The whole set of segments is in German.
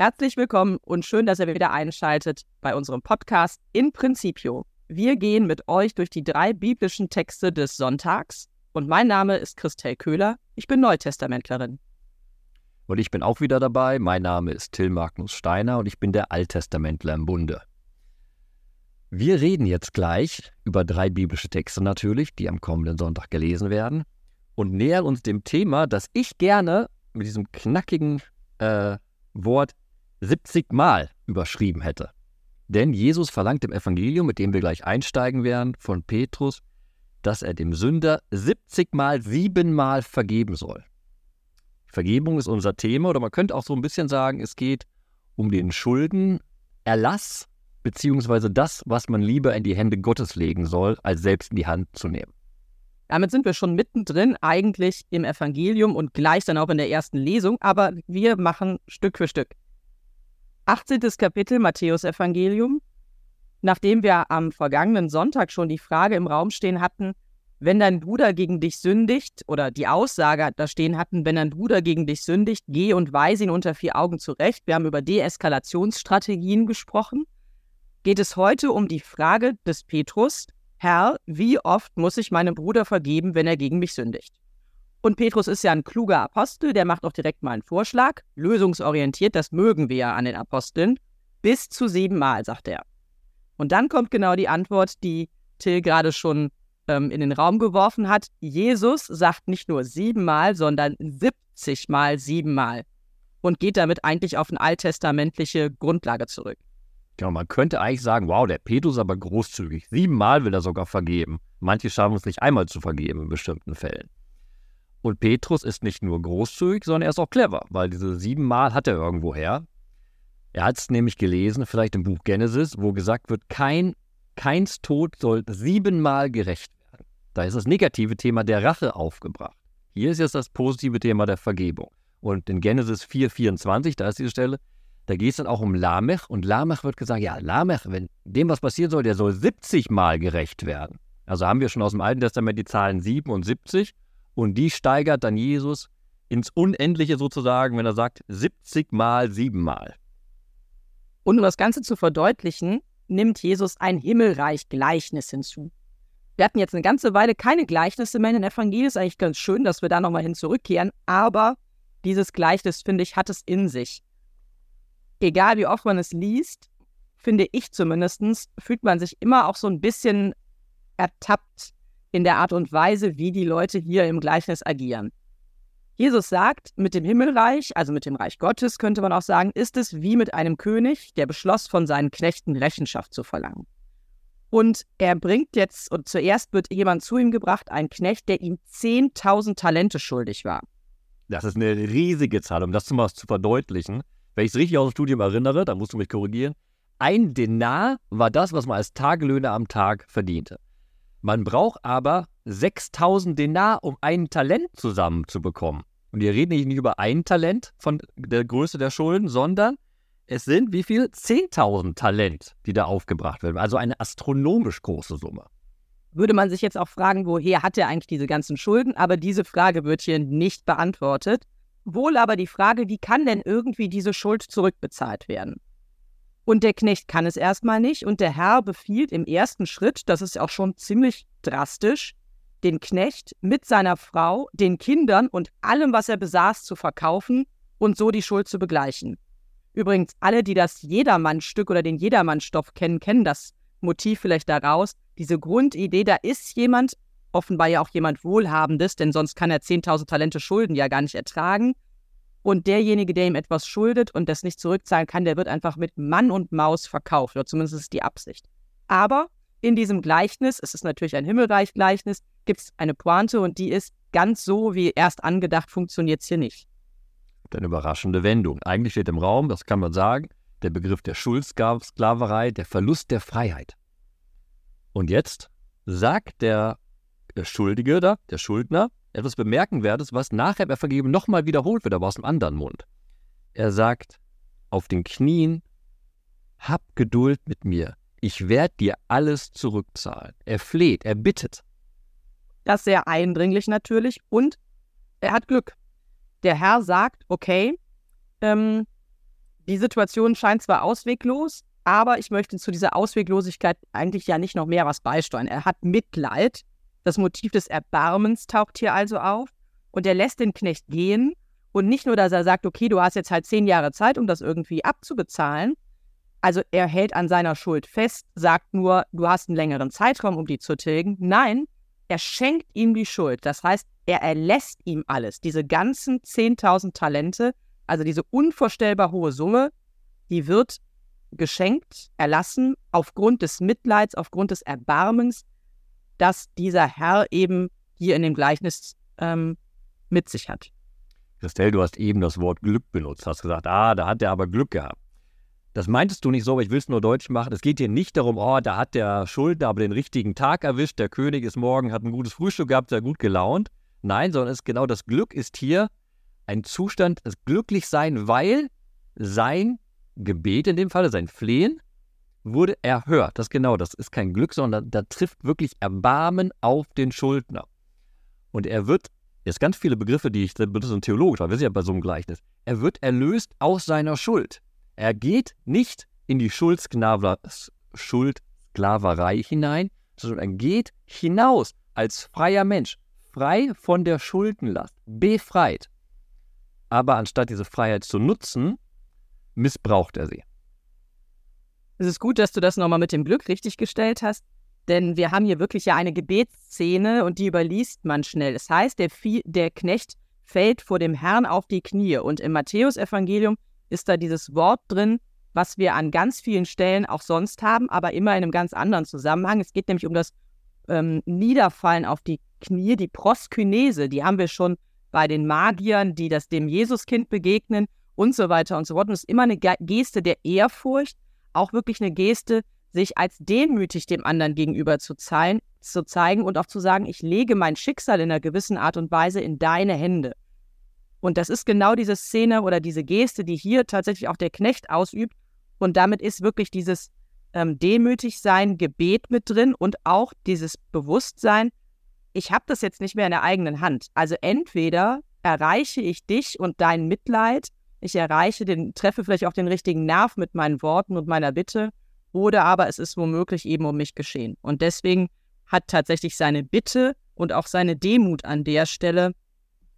Herzlich willkommen und schön, dass ihr wieder einschaltet bei unserem Podcast In Principio. Wir gehen mit euch durch die drei biblischen Texte des Sonntags und mein Name ist Christel Köhler. Ich bin Neutestamentlerin. Und ich bin auch wieder dabei. Mein Name ist Till Magnus Steiner und ich bin der Alttestamentler im Bunde. Wir reden jetzt gleich über drei biblische Texte natürlich, die am kommenden Sonntag gelesen werden und nähern uns dem Thema, das ich gerne mit diesem knackigen äh, Wort 70 Mal überschrieben hätte. Denn Jesus verlangt im Evangelium, mit dem wir gleich einsteigen werden, von Petrus, dass er dem Sünder 70 Mal siebenmal vergeben soll. Vergebung ist unser Thema oder man könnte auch so ein bisschen sagen, es geht um den Schuldenerlass beziehungsweise das, was man lieber in die Hände Gottes legen soll, als selbst in die Hand zu nehmen. Damit sind wir schon mittendrin eigentlich im Evangelium und gleich dann auch in der ersten Lesung, aber wir machen Stück für Stück. 18. Kapitel Matthäus Evangelium. Nachdem wir am vergangenen Sonntag schon die Frage im Raum stehen hatten, wenn dein Bruder gegen dich sündigt, oder die Aussage da stehen hatten, wenn dein Bruder gegen dich sündigt, geh und weise ihn unter vier Augen zurecht. Wir haben über Deeskalationsstrategien gesprochen. Geht es heute um die Frage des Petrus, Herr, wie oft muss ich meinem Bruder vergeben, wenn er gegen mich sündigt? Und Petrus ist ja ein kluger Apostel, der macht auch direkt mal einen Vorschlag. Lösungsorientiert, das mögen wir ja an den Aposteln. Bis zu siebenmal, sagt er. Und dann kommt genau die Antwort, die Till gerade schon ähm, in den Raum geworfen hat. Jesus sagt nicht nur siebenmal, sondern 70 mal siebenmal. Und geht damit eigentlich auf eine alttestamentliche Grundlage zurück. Genau, man könnte eigentlich sagen, wow, der Petrus ist aber großzügig. Siebenmal will er sogar vergeben. Manche schaffen es nicht einmal zu vergeben in bestimmten Fällen. Und Petrus ist nicht nur großzügig, sondern er ist auch clever, weil diese siebenmal hat er irgendwoher. Er hat es nämlich gelesen, vielleicht im Buch Genesis, wo gesagt wird, kein, keins Tod soll siebenmal gerecht werden. Da ist das negative Thema der Rache aufgebracht. Hier ist jetzt das positive Thema der Vergebung. Und in Genesis 4,24, da ist diese Stelle, da geht es dann auch um Lamech. Und Lamech wird gesagt, ja, Lamech, wenn dem was passieren soll, der soll 70 Mal gerecht werden. Also haben wir schon aus dem Alten Testament die Zahlen 7 und 70. Und die steigert dann Jesus ins Unendliche sozusagen, wenn er sagt 70 mal 7 mal. Und um das Ganze zu verdeutlichen, nimmt Jesus ein Himmelreich-Gleichnis hinzu. Wir hatten jetzt eine ganze Weile keine Gleichnisse mehr in den Evangelien. Ist eigentlich ganz schön, dass wir da nochmal hin zurückkehren. Aber dieses Gleichnis, finde ich, hat es in sich. Egal wie oft man es liest, finde ich zumindest, fühlt man sich immer auch so ein bisschen ertappt in der Art und Weise, wie die Leute hier im Gleichnis agieren. Jesus sagt, mit dem Himmelreich, also mit dem Reich Gottes könnte man auch sagen, ist es wie mit einem König, der beschloss, von seinen Knechten Rechenschaft zu verlangen. Und er bringt jetzt, und zuerst wird jemand zu ihm gebracht, ein Knecht, der ihm 10.000 Talente schuldig war. Das ist eine riesige Zahl, um das mal zu verdeutlichen. Wenn ich es richtig aus dem Studium erinnere, dann musst du mich korrigieren. Ein Denar war das, was man als Tagelöhner am Tag verdiente. Man braucht aber 6000 Denar, um ein Talent zusammenzubekommen. Und wir reden nicht über ein Talent von der Größe der Schulden, sondern es sind wie viel? 10.000 Talent, die da aufgebracht werden. Also eine astronomisch große Summe. Würde man sich jetzt auch fragen, woher hat er eigentlich diese ganzen Schulden? Aber diese Frage wird hier nicht beantwortet. Wohl aber die Frage, wie kann denn irgendwie diese Schuld zurückbezahlt werden? Und der Knecht kann es erstmal nicht. Und der Herr befiehlt im ersten Schritt, das ist auch schon ziemlich drastisch, den Knecht mit seiner Frau, den Kindern und allem, was er besaß, zu verkaufen und so die Schuld zu begleichen. Übrigens, alle, die das Jedermannstück oder den Jedermannstoff kennen, kennen das Motiv vielleicht daraus. Diese Grundidee, da ist jemand, offenbar ja auch jemand Wohlhabendes, denn sonst kann er 10.000 Talente Schulden ja gar nicht ertragen. Und derjenige, der ihm etwas schuldet und das nicht zurückzahlen kann, der wird einfach mit Mann und Maus verkauft. Oder zumindest ist die Absicht. Aber in diesem Gleichnis, es ist natürlich ein Himmelreich-Gleichnis, gibt es eine Pointe und die ist ganz so, wie erst angedacht, funktioniert es hier nicht. Eine überraschende Wendung. Eigentlich steht im Raum, das kann man sagen, der Begriff der Schuldsklaverei, der Verlust der Freiheit. Und jetzt sagt der Schuldige da, der Schuldner, etwas Bemerkenwertes, was nachher bei Vergeben nochmal wiederholt wird, aber aus dem anderen Mund. Er sagt, auf den Knien, hab Geduld mit mir, ich werde dir alles zurückzahlen. Er fleht, er bittet. Das ist sehr eindringlich natürlich und er hat Glück. Der Herr sagt, okay, ähm, die Situation scheint zwar ausweglos, aber ich möchte zu dieser Ausweglosigkeit eigentlich ja nicht noch mehr was beisteuern. Er hat Mitleid. Das Motiv des Erbarmens taucht hier also auf. Und er lässt den Knecht gehen. Und nicht nur, dass er sagt, okay, du hast jetzt halt zehn Jahre Zeit, um das irgendwie abzubezahlen. Also er hält an seiner Schuld fest, sagt nur, du hast einen längeren Zeitraum, um die zu tilgen. Nein, er schenkt ihm die Schuld. Das heißt, er erlässt ihm alles. Diese ganzen 10.000 Talente, also diese unvorstellbar hohe Summe, die wird geschenkt, erlassen, aufgrund des Mitleids, aufgrund des Erbarmens, das dieser Herr eben hier in dem Gleichnis ähm, mit sich hat. Christelle, du hast eben das Wort Glück benutzt, hast gesagt, ah, da hat er aber Glück gehabt. Das meintest du nicht so, aber ich will es nur deutlich machen. Es geht hier nicht darum, oh, da hat der Schuldner aber den richtigen Tag erwischt, der König ist morgen, hat ein gutes Frühstück gehabt, sehr gut gelaunt. Nein, sondern es ist genau das Glück ist hier ein Zustand, das Glücklichsein, weil sein Gebet in dem Falle, sein Flehen, wurde erhört. Das ist genau, das ist kein Glück, sondern da trifft wirklich Erbarmen auf den Schuldner. Und er wird, jetzt ganz viele Begriffe, die ich benutze, ein Theologe, wir sind ja bei so einem Gleichnis, er wird erlöst aus seiner Schuld. Er geht nicht in die Schuldsklaverei hinein, sondern er geht hinaus als freier Mensch, frei von der Schuldenlast, befreit. Aber anstatt diese Freiheit zu nutzen, missbraucht er sie. Es ist gut, dass du das nochmal mit dem Glück richtig gestellt hast, denn wir haben hier wirklich ja eine Gebetsszene und die überliest man schnell. Das heißt, der, Vie der Knecht fällt vor dem Herrn auf die Knie und im Matthäusevangelium ist da dieses Wort drin, was wir an ganz vielen Stellen auch sonst haben, aber immer in einem ganz anderen Zusammenhang. Es geht nämlich um das ähm, Niederfallen auf die Knie, die Proskynese, die haben wir schon bei den Magiern, die das dem Jesuskind begegnen und so weiter und so fort. Und es ist immer eine Geste der Ehrfurcht, auch wirklich eine Geste, sich als demütig dem anderen gegenüber zu, zeigen, zu zeigen und auch zu sagen, ich lege mein Schicksal in einer gewissen Art und Weise in deine Hände. Und das ist genau diese Szene oder diese Geste, die hier tatsächlich auch der Knecht ausübt. Und damit ist wirklich dieses ähm, Demütigsein, Gebet mit drin und auch dieses Bewusstsein, ich habe das jetzt nicht mehr in der eigenen Hand. Also entweder erreiche ich dich und dein Mitleid ich erreiche den, treffe vielleicht auch den richtigen Nerv mit meinen Worten und meiner Bitte, oder aber es ist womöglich eben um mich geschehen. Und deswegen hat tatsächlich seine Bitte und auch seine Demut an der Stelle,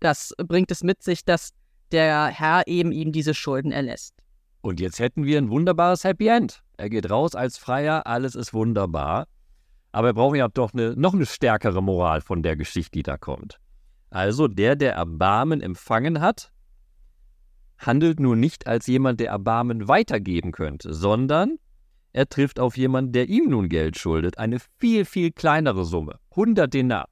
das bringt es mit sich, dass der Herr eben ihm diese Schulden erlässt. Und jetzt hätten wir ein wunderbares Happy End. Er geht raus als Freier, alles ist wunderbar. Aber wir brauchen ja doch eine, noch eine stärkere Moral von der Geschichte, die da kommt. Also der, der Erbarmen empfangen hat, handelt nur nicht als jemand, der Erbarmen weitergeben könnte, sondern er trifft auf jemanden, der ihm nun Geld schuldet, eine viel, viel kleinere Summe, 100 Denar.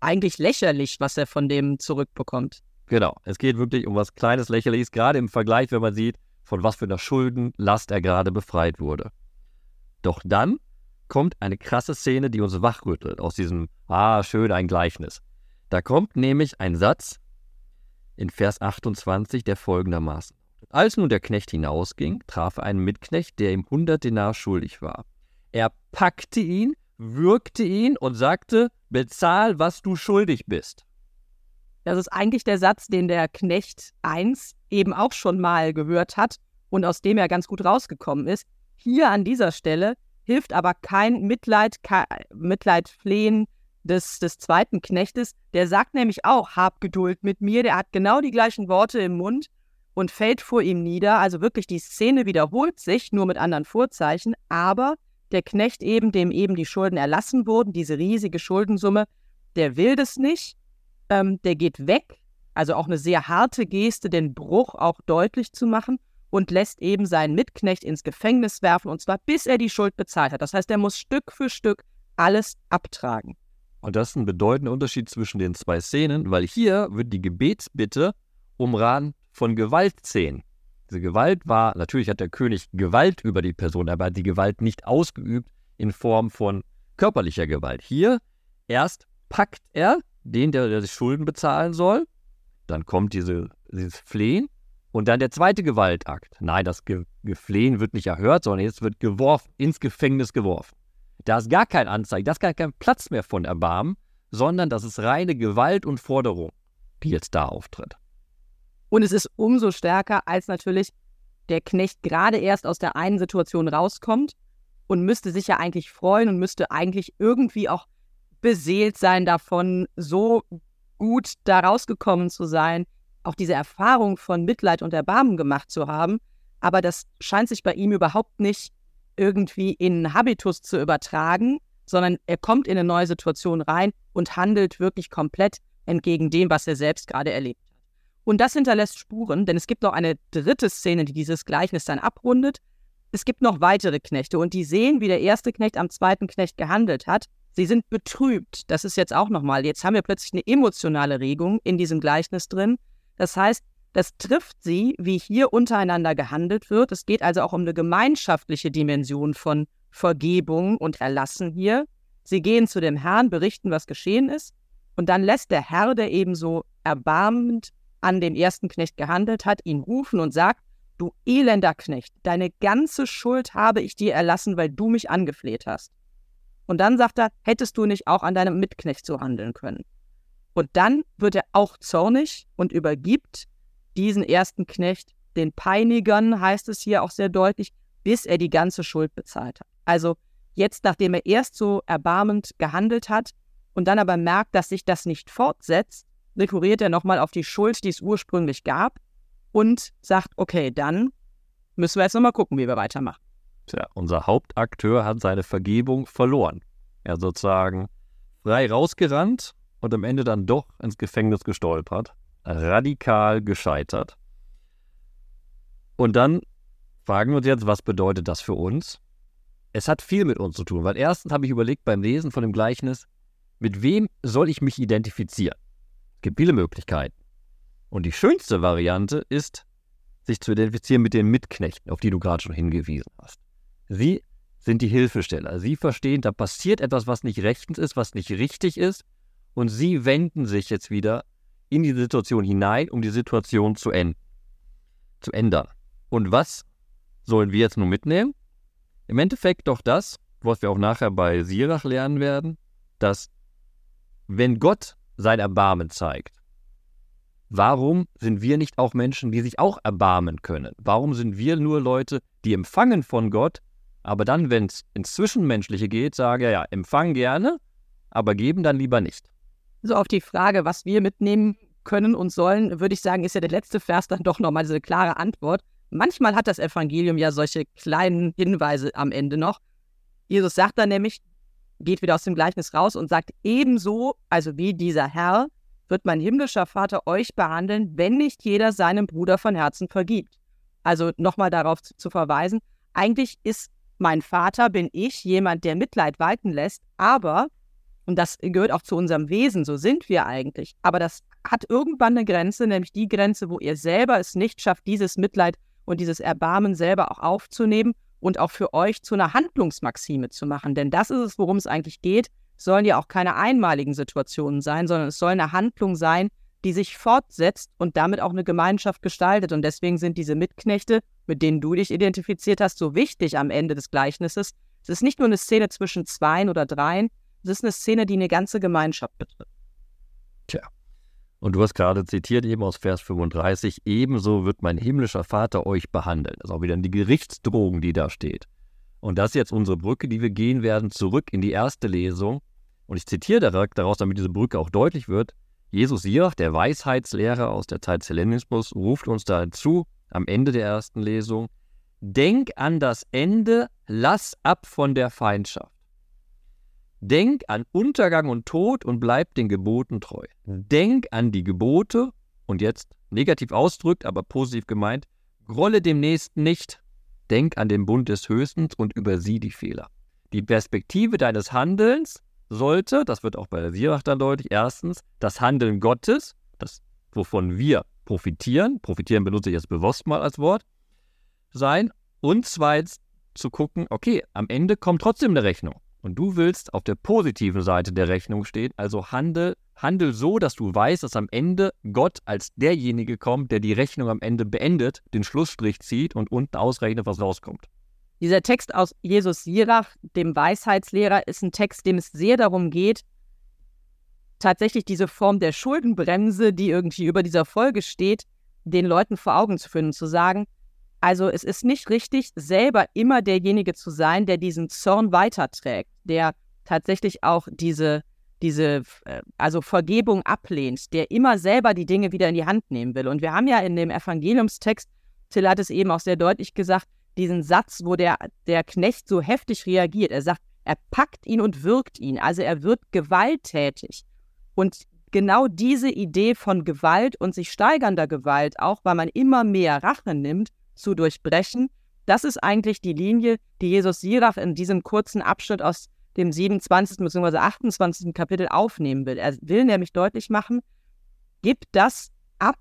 Eigentlich lächerlich, was er von dem zurückbekommt. Genau, es geht wirklich um was Kleines, Lächerliches, gerade im Vergleich, wenn man sieht, von was für einer Schuldenlast er gerade befreit wurde. Doch dann kommt eine krasse Szene, die uns wachrüttelt aus diesem, ah, schön, ein Gleichnis. Da kommt nämlich ein Satz, in Vers 28, der folgendermaßen. Als nun der Knecht hinausging, traf er einen Mitknecht, der ihm 100 Denar schuldig war. Er packte ihn, würgte ihn und sagte, bezahl, was du schuldig bist. Das ist eigentlich der Satz, den der Knecht 1 eben auch schon mal gehört hat und aus dem er ganz gut rausgekommen ist. Hier an dieser Stelle hilft aber kein Mitleid, kein Mitleid flehen, des, des zweiten Knechtes, der sagt nämlich auch, hab Geduld mit mir, der hat genau die gleichen Worte im Mund und fällt vor ihm nieder. Also wirklich, die Szene wiederholt sich, nur mit anderen Vorzeichen, aber der Knecht eben, dem eben die Schulden erlassen wurden, diese riesige Schuldensumme, der will das nicht, ähm, der geht weg, also auch eine sehr harte Geste, den Bruch auch deutlich zu machen und lässt eben seinen Mitknecht ins Gefängnis werfen, und zwar bis er die Schuld bezahlt hat. Das heißt, er muss Stück für Stück alles abtragen. Und das ist ein bedeutender Unterschied zwischen den zwei Szenen, weil hier wird die Gebetsbitte umrahmt von Gewaltszenen. Diese Gewalt war, natürlich hat der König Gewalt über die Person, aber hat die Gewalt nicht ausgeübt in Form von körperlicher Gewalt. Hier erst packt er den, der, der die Schulden bezahlen soll, dann kommt diese, dieses Flehen und dann der zweite Gewaltakt. Nein, das Ge Geflehen wird nicht erhört, sondern jetzt wird geworfen, ins Gefängnis geworfen. Da ist gar kein Anzeigen, da ist gar kein Platz mehr von Erbarmen, sondern das ist reine Gewalt und Forderung, die jetzt da auftritt. Und es ist umso stärker, als natürlich der Knecht gerade erst aus der einen Situation rauskommt und müsste sich ja eigentlich freuen und müsste eigentlich irgendwie auch beseelt sein davon, so gut da rausgekommen zu sein, auch diese Erfahrung von Mitleid und Erbarmen gemacht zu haben. Aber das scheint sich bei ihm überhaupt nicht irgendwie in Habitus zu übertragen, sondern er kommt in eine neue Situation rein und handelt wirklich komplett entgegen dem, was er selbst gerade erlebt hat. Und das hinterlässt Spuren, denn es gibt noch eine dritte Szene, die dieses Gleichnis dann abrundet. Es gibt noch weitere Knechte und die sehen, wie der erste Knecht am zweiten Knecht gehandelt hat. Sie sind betrübt. Das ist jetzt auch nochmal. Jetzt haben wir plötzlich eine emotionale Regung in diesem Gleichnis drin. Das heißt, das trifft sie, wie hier untereinander gehandelt wird. Es geht also auch um eine gemeinschaftliche Dimension von Vergebung und Erlassen hier. Sie gehen zu dem Herrn, berichten, was geschehen ist. Und dann lässt der Herr, der ebenso erbarmend an dem ersten Knecht gehandelt hat, ihn rufen und sagt, du elender Knecht, deine ganze Schuld habe ich dir erlassen, weil du mich angefleht hast. Und dann sagt er, hättest du nicht auch an deinem Mitknecht so handeln können. Und dann wird er auch zornig und übergibt diesen ersten Knecht den Peinigern, heißt es hier auch sehr deutlich, bis er die ganze Schuld bezahlt hat. Also jetzt, nachdem er erst so erbarmend gehandelt hat und dann aber merkt, dass sich das nicht fortsetzt, rekurriert er nochmal auf die Schuld, die es ursprünglich gab und sagt, okay, dann müssen wir jetzt nochmal gucken, wie wir weitermachen. Tja, unser Hauptakteur hat seine Vergebung verloren. Er sozusagen frei rausgerannt und am Ende dann doch ins Gefängnis gestolpert, radikal gescheitert. Und dann fragen wir uns jetzt, was bedeutet das für uns? Es hat viel mit uns zu tun, weil erstens habe ich überlegt beim Lesen von dem Gleichnis, mit wem soll ich mich identifizieren? Es gibt viele Möglichkeiten. Und die schönste Variante ist, sich zu identifizieren mit den Mitknechten, auf die du gerade schon hingewiesen hast. Sie sind die Hilfesteller. Sie verstehen, da passiert etwas, was nicht rechtens ist, was nicht richtig ist. Und sie wenden sich jetzt wieder in die Situation hinein, um die Situation zu, zu ändern. Und was sollen wir jetzt nun mitnehmen? Im Endeffekt doch das, was wir auch nachher bei Sirach lernen werden, dass wenn Gott sein Erbarmen zeigt, warum sind wir nicht auch Menschen, die sich auch erbarmen können? Warum sind wir nur Leute, die empfangen von Gott, aber dann, wenn es ins Zwischenmenschliche geht, sage ja, empfangen gerne, aber geben dann lieber nicht. So auf die Frage, was wir mitnehmen können und sollen, würde ich sagen, ist ja der letzte Vers dann doch nochmal diese klare Antwort. Manchmal hat das Evangelium ja solche kleinen Hinweise am Ende noch. Jesus sagt dann nämlich, geht wieder aus dem Gleichnis raus und sagt, ebenso, also wie dieser Herr, wird mein himmlischer Vater euch behandeln, wenn nicht jeder seinem Bruder von Herzen vergibt. Also nochmal darauf zu, zu verweisen, eigentlich ist mein Vater bin ich, jemand, der Mitleid walten lässt, aber, und das gehört auch zu unserem Wesen, so sind wir eigentlich, aber das hat irgendwann eine Grenze, nämlich die Grenze, wo ihr selber es nicht schafft, dieses Mitleid und dieses Erbarmen selber auch aufzunehmen und auch für euch zu einer Handlungsmaxime zu machen. Denn das ist es, worum es eigentlich geht. Es sollen ja auch keine einmaligen Situationen sein, sondern es soll eine Handlung sein, die sich fortsetzt und damit auch eine Gemeinschaft gestaltet. Und deswegen sind diese Mitknechte, mit denen du dich identifiziert hast, so wichtig am Ende des Gleichnisses. Es ist nicht nur eine Szene zwischen Zweien oder Dreien, es ist eine Szene, die eine ganze Gemeinschaft betrifft. Tja. Und du hast gerade zitiert eben aus Vers 35, ebenso wird mein himmlischer Vater euch behandeln. Das ist auch wieder die Gerichtsdrohung, die da steht. Und das ist jetzt unsere Brücke, die wir gehen werden, zurück in die erste Lesung. Und ich zitiere daraus, damit diese Brücke auch deutlich wird. Jesus Sirach, der Weisheitslehrer aus der Zeit des Hellenismus, ruft uns dazu am Ende der ersten Lesung, denk an das Ende, lass ab von der Feindschaft. Denk an Untergang und Tod und bleib den Geboten treu. Denk an die Gebote und jetzt negativ ausdrückt, aber positiv gemeint, grolle dem Nächsten nicht. Denk an den Bund des Höchstens und übersieh die Fehler. Die Perspektive deines Handelns sollte, das wird auch bei der Sirach dann deutlich, erstens das Handeln Gottes, das, wovon wir profitieren, profitieren benutze ich jetzt bewusst mal als Wort, sein und zweitens zu gucken, okay, am Ende kommt trotzdem eine Rechnung und du willst auf der positiven Seite der Rechnung stehen, also handel, handel so, dass du weißt, dass am Ende Gott als derjenige kommt, der die Rechnung am Ende beendet, den Schlussstrich zieht und unten ausrechnet, was rauskommt. Dieser Text aus Jesus Sirach, dem Weisheitslehrer, ist ein Text, dem es sehr darum geht, tatsächlich diese Form der Schuldenbremse, die irgendwie über dieser Folge steht, den Leuten vor Augen zu führen und zu sagen, Also es ist nicht richtig, selber immer derjenige zu sein, der diesen Zorn weiterträgt, der tatsächlich auch diese, diese, äh, also Vergebung ablehnt, der immer selber die Dinge wieder in die Hand nehmen will. Und wir haben ja in dem Evangeliumstext, Till hat es eben auch sehr deutlich gesagt, diesen Satz, wo der, der Knecht so heftig reagiert. Er sagt, er packt ihn und wirkt ihn. Also er wird gewalttätig. Und genau diese Idee von Gewalt und sich steigernder Gewalt, auch weil man immer mehr Rache nimmt, zu durchbrechen, das ist eigentlich die Linie, die Jesus Sirach in diesem kurzen Abschnitt aus dem 27. bzw. 28. Kapitel aufnehmen will. Er will nämlich deutlich machen, gib das ab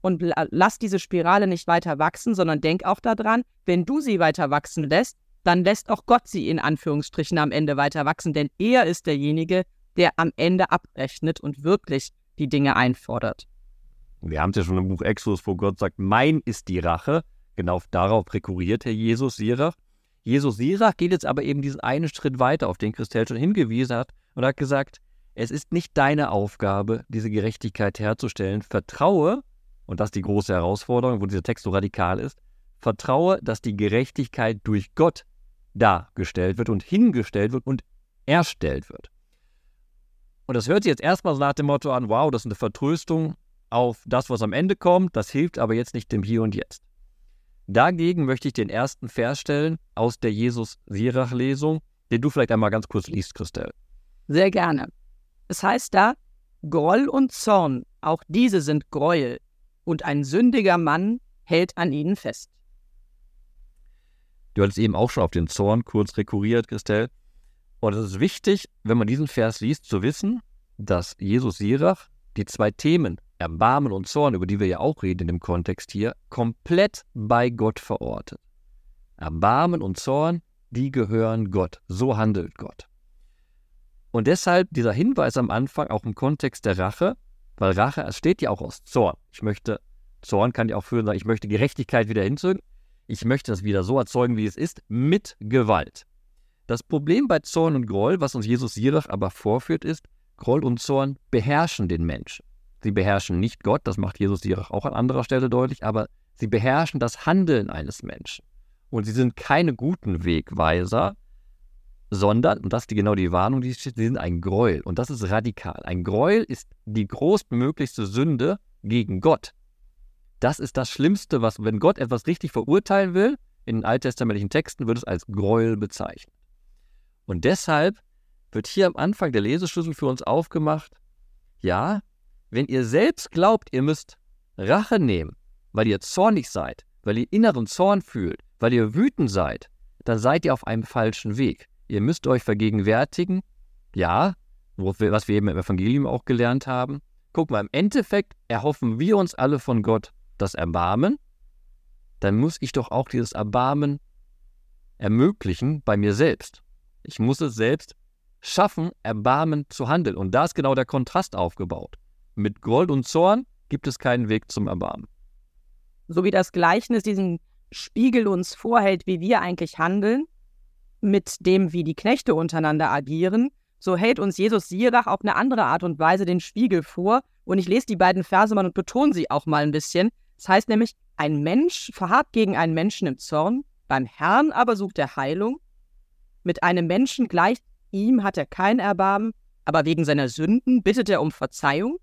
und lass diese Spirale nicht weiter wachsen, sondern denk auch daran, wenn du sie weiter wachsen lässt, dann lässt auch Gott sie in Anführungsstrichen am Ende weiter wachsen, denn er ist derjenige, der am Ende abrechnet und wirklich die Dinge einfordert. Wir haben es ja schon im Buch Exodus, wo Gott sagt, mein ist die Rache. Genau darauf rekurriert Herr Jesus Sirach. Jesus Sirach geht jetzt aber eben diesen einen Schritt weiter, auf den Christel schon hingewiesen hat, und hat gesagt, es ist nicht deine Aufgabe, diese Gerechtigkeit herzustellen. Vertraue, und das ist die große Herausforderung, wo dieser Text so radikal ist, vertraue, dass die Gerechtigkeit durch Gott dargestellt wird und hingestellt wird und erstellt wird. Und das hört sich jetzt erstmal so nach dem Motto an, wow, das ist eine Vertröstung auf das, was am Ende kommt, das hilft aber jetzt nicht dem Hier und Jetzt. Dagegen möchte ich den ersten Vers stellen aus der Jesus-Sirach-Lesung, den du vielleicht einmal ganz kurz liest, Christelle. Sehr gerne. Es heißt da, Groll und Zorn, auch diese sind Gräuel, und ein sündiger Mann hält an ihnen fest. Du hattest eben auch schon auf den Zorn kurz rekurriert, Christelle. Und es ist wichtig, wenn man diesen Vers liest, zu wissen, dass Jesus Sirach die zwei Themen Erbarmen und Zorn, über die wir ja auch reden in dem Kontext hier, komplett bei Gott verortet. Erbarmen und Zorn, die gehören Gott. So handelt Gott. Und deshalb dieser Hinweis am Anfang auch im Kontext der Rache, weil Rache entsteht ja auch aus Zorn. Ich möchte, Zorn kann ja auch führen, ich möchte Gerechtigkeit wieder hinzügen. Ich möchte das wieder so erzeugen, wie es ist, mit Gewalt. Das Problem bei Zorn und Groll, was uns Jesus Sirach aber vorführt, ist, Groll und Zorn beherrschen den Menschen. Sie beherrschen nicht Gott, das macht Jesus Sirach auch an anderer Stelle deutlich, aber sie beherrschen das Handeln eines Menschen. Und sie sind keine guten Wegweiser, sondern, und das ist die, genau die Warnung, die steht, sie sind ein Gräuel. Und das ist radikal. Ein Gräuel ist die größtmöglichste Sünde gegen Gott. Das ist das Schlimmste, was, wenn Gott etwas richtig verurteilen will, in den alttestamentlichen Texten wird es als Gräuel bezeichnet. Und deshalb wird hier am Anfang der Leseschlüssel für uns aufgemacht, ja, wenn ihr selbst glaubt, ihr müsst Rache nehmen, weil ihr zornig seid, weil ihr inneren Zorn fühlt, weil ihr wütend seid, dann seid ihr auf einem falschen Weg. Ihr müsst euch vergegenwärtigen, ja, was wir eben im Evangelium auch gelernt haben. Guck mal, im Endeffekt erhoffen wir uns alle von Gott das Erbarmen, dann muss ich doch auch dieses Erbarmen ermöglichen bei mir selbst. Ich muss es selbst schaffen, Erbarmen zu handeln. Und da ist genau der Kontrast aufgebaut. Mit Gold und Zorn gibt es keinen Weg zum Erbarmen. So wie das Gleichnis diesen Spiegel uns vorhält, wie wir eigentlich handeln, mit dem, wie die Knechte untereinander agieren, so hält uns Jesus Sirach auf eine andere Art und Weise den Spiegel vor. Und ich lese die beiden Verse mal und betone sie auch mal ein bisschen. Das heißt nämlich, ein Mensch verharrt gegen einen Menschen im Zorn, beim Herrn aber sucht er Heilung. Mit einem Menschen gleich ihm hat er kein Erbarmen, aber wegen seiner Sünden bittet er um Verzeihung.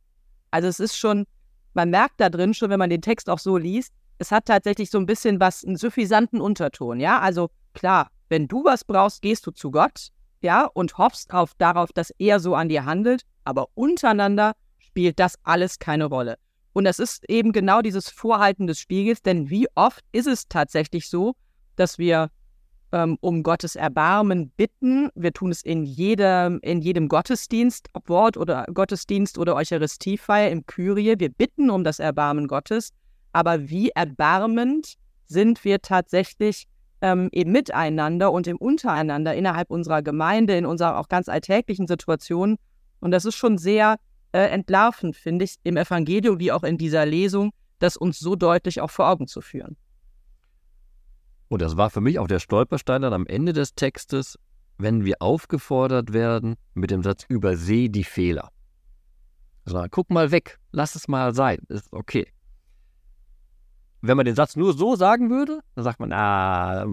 Also es ist schon, man merkt da drin schon, wenn man den Text auch so liest, es hat tatsächlich so ein bisschen was, einen suffisanten Unterton, ja. Also klar, wenn du was brauchst, gehst du zu Gott, ja, und hoffst auf, darauf, dass er so an dir handelt, aber untereinander spielt das alles keine Rolle. Und das ist eben genau dieses Vorhalten des Spiegels, denn wie oft ist es tatsächlich so, dass wir um Gottes Erbarmen bitten. Wir tun es in jedem, in jedem Gottesdienst, ob Wort oder Gottesdienst oder Eucharistiefeier im Kyrie. Wir bitten um das Erbarmen Gottes. Aber wie erbarmend sind wir tatsächlich ähm, eben miteinander und im Untereinander innerhalb unserer Gemeinde, in unserer auch ganz alltäglichen Situationen. Und das ist schon sehr äh, entlarvend, finde ich, im Evangelium wie auch in dieser Lesung, das uns so deutlich auch vor Augen zu führen. Und das war für mich auch der Stolperstein dann am Ende des Textes, wenn wir aufgefordert werden mit dem Satz überseh die Fehler. Also guck mal weg, lass es mal sein, ist okay. wenn man den Satz nur so sagen würde, dann sagt man, ah,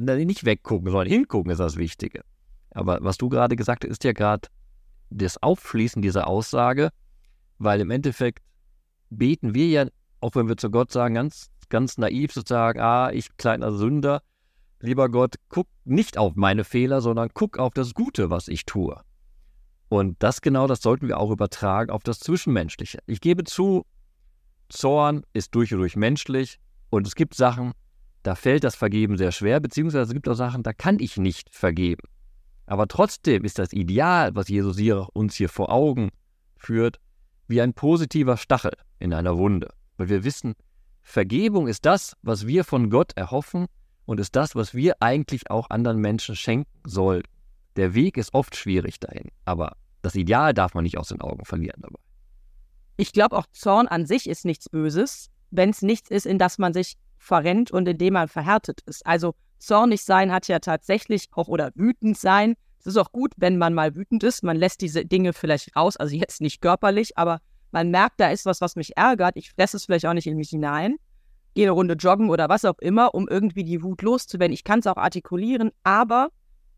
nicht weggucken, sondern hingucken ist das Wichtige. Aber was du gerade gesagt hast, ist ja gerade das Aufschließen dieser Aussage, weil im Endeffekt beten wir ja, auch wenn wir zu Gott sagen, ganz, ganz naiv sozusagen, ah, ich kleiner Sünder, lieber Gott, guck nicht auf meine Fehler, sondern guck auf das Gute, was ich tue. Und das genau, das sollten wir auch übertragen auf das Zwischenmenschliche. Ich gebe zu, Zorn ist durch und durch menschlich und es gibt Sachen, da fällt das Vergeben sehr schwer, beziehungsweise es gibt auch Sachen, da kann ich nicht vergeben. Aber trotzdem ist das Ideal, was Jesus hier uns hier vor Augen führt, wie ein positiver Stachel in einer Wunde. Weil wir wissen, Vergebung ist das, was wir von Gott erhoffen und ist das, was wir eigentlich auch anderen Menschen schenken sollten. Der Weg ist oft schwierig dahin, aber das Ideal darf man nicht aus den Augen verlieren dabei. Ich glaube auch Zorn an sich ist nichts Böses, wenn es nichts ist, in das man sich verrennt und in dem man verhärtet ist. Also zornig sein hat ja tatsächlich auch oder wütend sein. Es ist auch gut, wenn man mal wütend ist. Man lässt diese Dinge vielleicht raus, also jetzt nicht körperlich, aber man merkt, da ist was, was mich ärgert. Ich fresse es vielleicht auch nicht in mich hinein, gehe eine Runde joggen oder was auch immer, um irgendwie die Wut loszuwerden. Ich kann es auch artikulieren, aber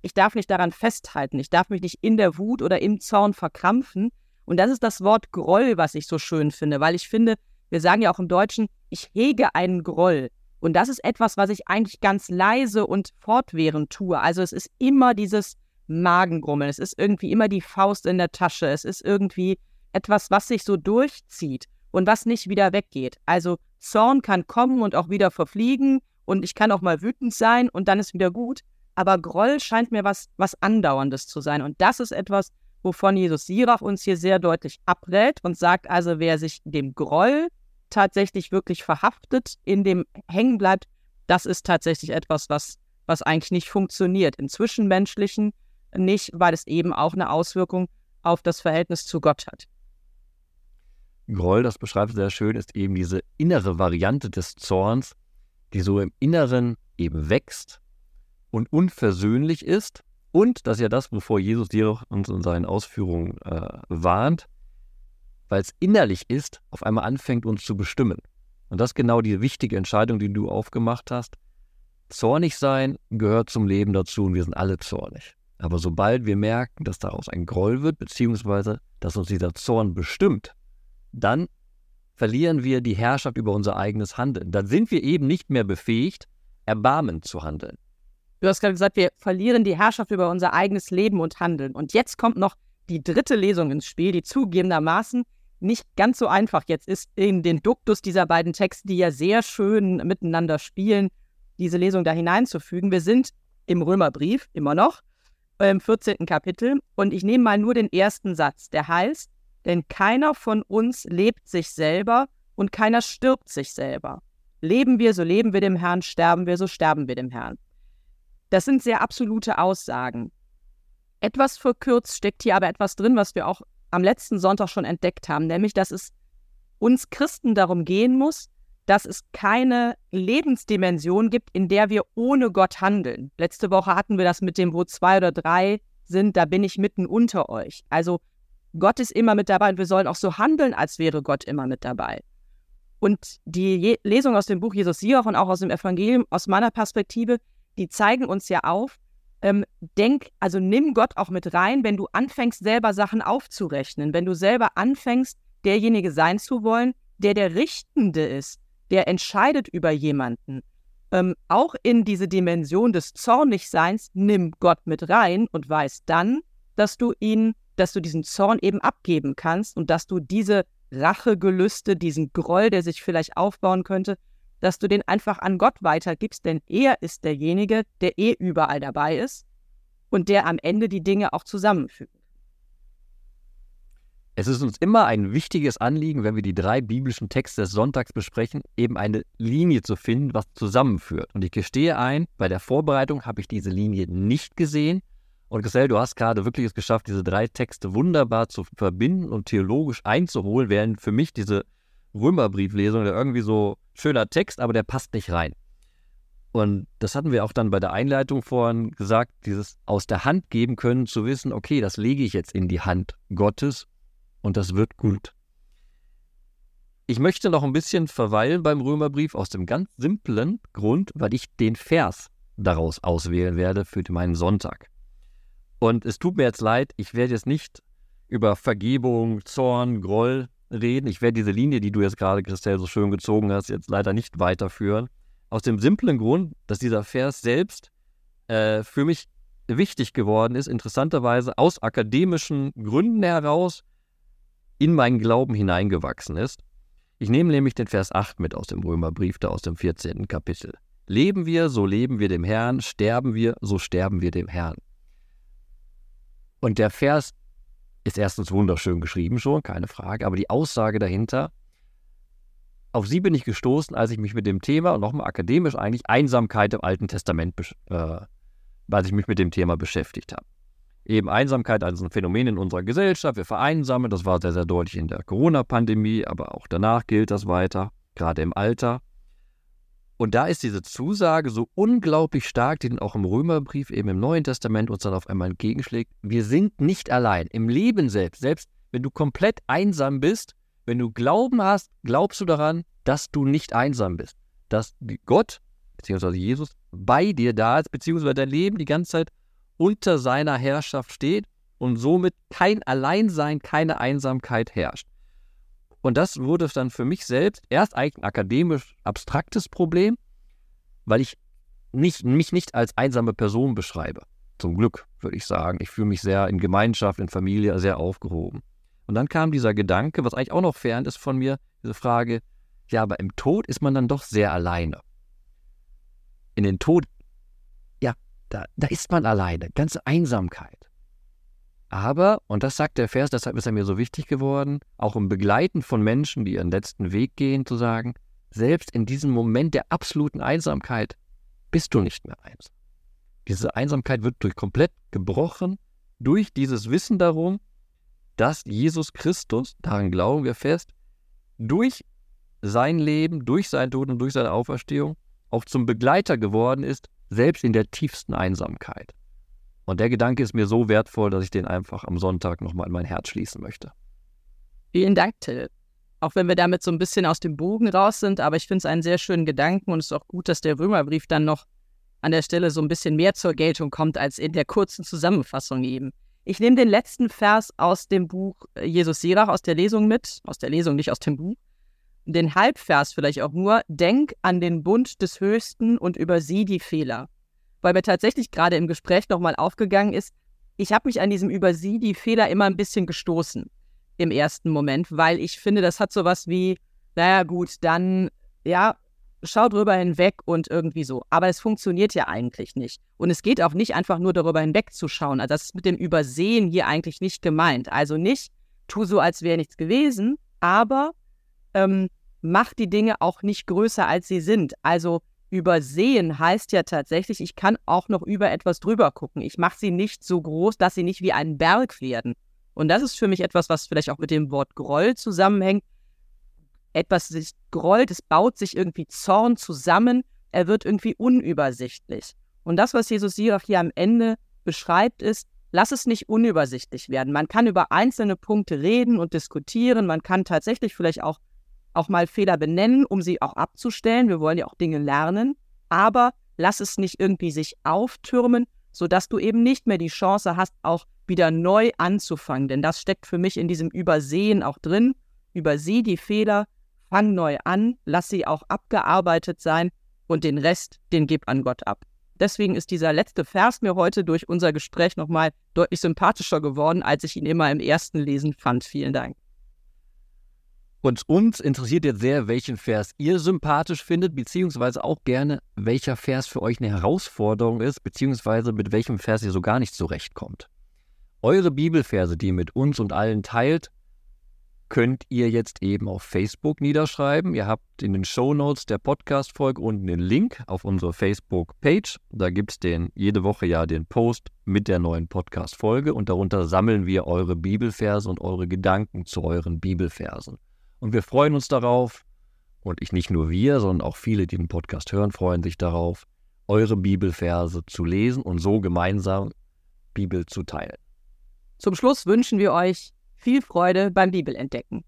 ich darf nicht daran festhalten. Ich darf mich nicht in der Wut oder im Zorn verkrampfen. Und das ist das Wort Groll, was ich so schön finde, weil ich finde, wir sagen ja auch im Deutschen, ich hege einen Groll. Und das ist etwas, was ich eigentlich ganz leise und fortwährend tue. Also es ist immer dieses Magengrummeln, es ist irgendwie immer die Faust in der Tasche, es ist irgendwie etwas, was sich so durchzieht und was nicht wieder weggeht. Also Zorn kann kommen und auch wieder verfliegen und ich kann auch mal wütend sein und dann ist wieder gut. Aber Groll scheint mir was, was Andauerndes zu sein. Und das ist etwas, wovon Jesus Sirach uns hier sehr deutlich abrät und sagt also, wer sich dem Groll tatsächlich wirklich verhaftet, in dem hängen bleibt, das ist tatsächlich etwas, was, was eigentlich nicht funktioniert. Im Zwischenmenschlichen nicht, weil es eben auch eine Auswirkung auf das Verhältnis zu Gott hat. Groll, das beschreibt sehr schön, ist eben diese innere Variante des Zorns, die so im Inneren eben wächst und unversöhnlich ist und das ist ja das, wovor Jesus dir uns in seinen Ausführungen äh, warnt, weil es innerlich ist, auf einmal anfängt uns zu bestimmen. Und das ist genau die wichtige Entscheidung, die du aufgemacht hast. Zornig sein gehört zum Leben dazu und wir sind alle zornig. Aber sobald wir merken, dass daraus ein Groll wird, beziehungsweise dass uns dieser Zorn bestimmt, dann verlieren wir die Herrschaft über unser eigenes Handeln. Dann sind wir eben nicht mehr befähigt, erbarmend zu handeln. Du hast gerade gesagt, wir verlieren die Herrschaft über unser eigenes Leben und Handeln. Und jetzt kommt noch die dritte Lesung ins Spiel, die zugegebenermaßen nicht ganz so einfach jetzt ist, in den Duktus dieser beiden Texte, die ja sehr schön miteinander spielen, diese Lesung da hineinzufügen. Wir sind im Römerbrief immer noch, im 14. Kapitel, und ich nehme mal nur den ersten Satz, der heißt, denn keiner von uns lebt sich selber und keiner stirbt sich selber. Leben wir, so leben wir dem Herrn, sterben wir, so sterben wir dem Herrn. Das sind sehr absolute Aussagen. Etwas verkürzt steckt hier aber etwas drin, was wir auch am letzten Sonntag schon entdeckt haben, nämlich dass es uns Christen darum gehen muss, dass es keine Lebensdimension gibt, in der wir ohne Gott handeln. Letzte Woche hatten wir das mit dem, wo zwei oder drei sind, da bin ich mitten unter euch. Also Gott ist immer mit dabei und wir sollen auch so handeln, als wäre Gott immer mit dabei. Und die Je Lesung aus dem Buch Jesus Sirach und auch aus dem Evangelium, aus meiner Perspektive, die zeigen uns ja auf, ähm, denk, also nimm Gott auch mit rein, wenn du anfängst, selber Sachen aufzurechnen, wenn du selber anfängst, derjenige sein zu wollen, der der Richtende ist, der entscheidet über jemanden. Ähm, auch in diese Dimension des Zornigseins nimm Gott mit rein und weiß dann, dass du ihn, dass du diesen Zorn eben abgeben kannst und dass du diese Rachegelüste, diesen Groll, der sich vielleicht aufbauen könnte, dass du den einfach an Gott weitergibst, denn er ist derjenige, der eh überall dabei ist und der am Ende die Dinge auch zusammenfügt. Es ist uns immer ein wichtiges Anliegen, wenn wir die drei biblischen Texte des Sonntags besprechen, eben eine Linie zu finden, was zusammenführt. Und ich gestehe ein, bei der Vorbereitung habe ich diese Linie nicht gesehen. Und Gesell, du hast gerade wirklich es geschafft, diese drei Texte wunderbar zu verbinden und theologisch einzuholen, während für mich diese Römerbrieflesung, der irgendwie so schöner Text, aber der passt nicht rein. Und das hatten wir auch dann bei der Einleitung vorhin gesagt, dieses aus der Hand geben können, zu wissen, okay, das lege ich jetzt in die Hand Gottes und das wird gut. ich möchte noch ein bisschen verweilen beim Römerbrief aus dem ganz simplen Grund, weil ich den Vers daraus auswählen werde für meinen Sonntag. Und es tut mir jetzt leid, ich werde jetzt nicht über Vergebung, Zorn, Groll reden. Ich werde diese Linie, die du jetzt gerade, Christelle, so schön gezogen hast, jetzt leider nicht weiterführen. Aus dem simplen Grund, dass dieser Vers selbst äh, für mich wichtig geworden ist, interessanterweise aus akademischen Gründen heraus in meinen Glauben hineingewachsen ist. Ich nehme nämlich den Vers 8 mit aus dem Römerbrief, da aus dem 14. Kapitel. Leben wir, so leben wir dem Herrn, sterben wir, so sterben wir dem Herrn. Und der Vers ist erstens wunderschön geschrieben schon, keine Frage, aber die Aussage dahinter, auf sie bin ich gestoßen, als ich mich mit dem Thema, und nochmal akademisch eigentlich, Einsamkeit im Alten Testament, äh, als ich mich mit dem Thema beschäftigt habe. Eben Einsamkeit als ein Phänomen in unserer Gesellschaft, wir vereinsamen, das war sehr, sehr deutlich in der Corona-Pandemie, aber auch danach gilt das weiter, gerade im Alter. Und da ist diese Zusage so unglaublich stark, die dann auch im Römerbrief, eben im Neuen Testament uns dann auf einmal entgegenschlägt. Wir sind nicht allein. Im Leben selbst, selbst wenn du komplett einsam bist, wenn du Glauben hast, glaubst du daran, dass du nicht einsam bist. Dass Gott, beziehungsweise Jesus, bei dir da ist, beziehungsweise dein Leben die ganze Zeit unter seiner Herrschaft steht und somit kein Alleinsein, keine Einsamkeit herrscht. Und das wurde dann für mich selbst erst ein akademisch abstraktes Problem, weil ich nicht, mich nicht als einsame Person beschreibe. Zum Glück, würde ich sagen. Ich fühle mich sehr in Gemeinschaft, in Familie sehr aufgehoben. Und dann kam dieser Gedanke, was eigentlich auch noch fern ist von mir, diese Frage, ja, aber im Tod ist man dann doch sehr alleine. In den Tod, ja, da, da ist man alleine, ganze Einsamkeit. Aber, und das sagt der Vers, deshalb ist er mir so wichtig geworden, auch im Begleiten von Menschen, die ihren letzten Weg gehen, zu sagen, selbst in diesem Moment der absoluten Einsamkeit bist du nicht mehr einsam. Diese Einsamkeit wird durch komplett gebrochen durch dieses Wissen darum, dass Jesus Christus, daran glauben wir fest, durch sein Leben, durch sein Tod und durch seine Auferstehung auch zum Begleiter geworden ist, selbst in der tiefsten Einsamkeit. Und der Gedanke ist mir so wertvoll, dass ich den einfach am Sonntag nochmal in mein Herz schließen möchte. Vielen Dank, Till. Auch wenn wir damit so ein bisschen aus dem Bogen raus sind, aber ich finde es einen sehr schönen Gedanken und es ist auch gut, dass der Römerbrief dann noch an der Stelle so ein bisschen mehr zur Geltung kommt als in der kurzen Zusammenfassung eben. Ich nehme den letzten Vers aus dem Buch äh, Jesus Sirach aus der Lesung mit, aus der Lesung, nicht aus dem Buch. Den Halbvers vielleicht auch nur, denk an den Bund des Höchsten und übersieh die Fehler weil mir tatsächlich gerade im Gespräch nochmal aufgegangen ist, ich habe mich an diesem über sie die Fehler immer ein bisschen gestoßen im ersten Moment, weil ich finde, das hat sowas wie, naja gut, dann, ja, schau drüber hinweg und irgendwie so. Aber es funktioniert ja eigentlich nicht. Und es geht auch nicht einfach nur darüber hinwegzuschauen. Also das ist mit dem Übersehen hier eigentlich nicht gemeint. Also nicht, tu so, als wäre nichts gewesen, aber ähm, mach die Dinge auch nicht größer, als sie sind. Also Übersehen heißt ja tatsächlich, ich kann auch noch über etwas drüber gucken. Ich mache sie nicht so groß, dass sie nicht wie ein Berg werden. Und das ist für mich etwas, was vielleicht auch mit dem Wort Groll zusammenhängt. Etwas sich grollt, es baut sich irgendwie Zorn zusammen, er wird irgendwie unübersichtlich. Und das, was Jesus hier am Ende beschreibt, ist, lass es nicht unübersichtlich werden. Man kann über einzelne Punkte reden und diskutieren, man kann tatsächlich vielleicht auch auch mal Fehler benennen, um sie auch abzustellen. Wir wollen ja auch Dinge lernen, aber lass es nicht irgendwie sich auftürmen, sodass du eben nicht mehr die Chance hast, auch wieder neu anzufangen. Denn das steckt für mich in diesem Übersehen auch drin. Übersieh die Fehler, fang neu an, lass sie auch abgearbeitet sein und den Rest, den gib an Gott ab. Deswegen ist dieser letzte Vers mir heute durch unser Gespräch nochmal deutlich sympathischer geworden, als ich ihn immer im ersten Lesen fand. Vielen Dank. Und uns interessiert jetzt sehr, welchen Vers ihr sympathisch findet, beziehungsweise auch gerne, welcher Vers für euch eine Herausforderung ist, beziehungsweise mit welchem Vers ihr so gar nicht zurechtkommt. Eure Bibelverse, die ihr mit uns und allen teilt, könnt ihr jetzt eben auf Facebook niederschreiben. Ihr habt in den Show Notes der Podcast-Folge unten den Link auf unsere Facebook-Page. Da gibt es jede Woche ja den Post mit der neuen Podcast-Folge und darunter sammeln wir eure Bibelverse und eure Gedanken zu euren Bibelversen. Und wir freuen uns darauf, und ich nicht nur wir, sondern auch viele, die den Podcast hören, freuen sich darauf, eure Bibelverse zu lesen und so gemeinsam Bibel zu teilen. Zum Schluss wünschen wir euch viel Freude beim Bibelentdecken.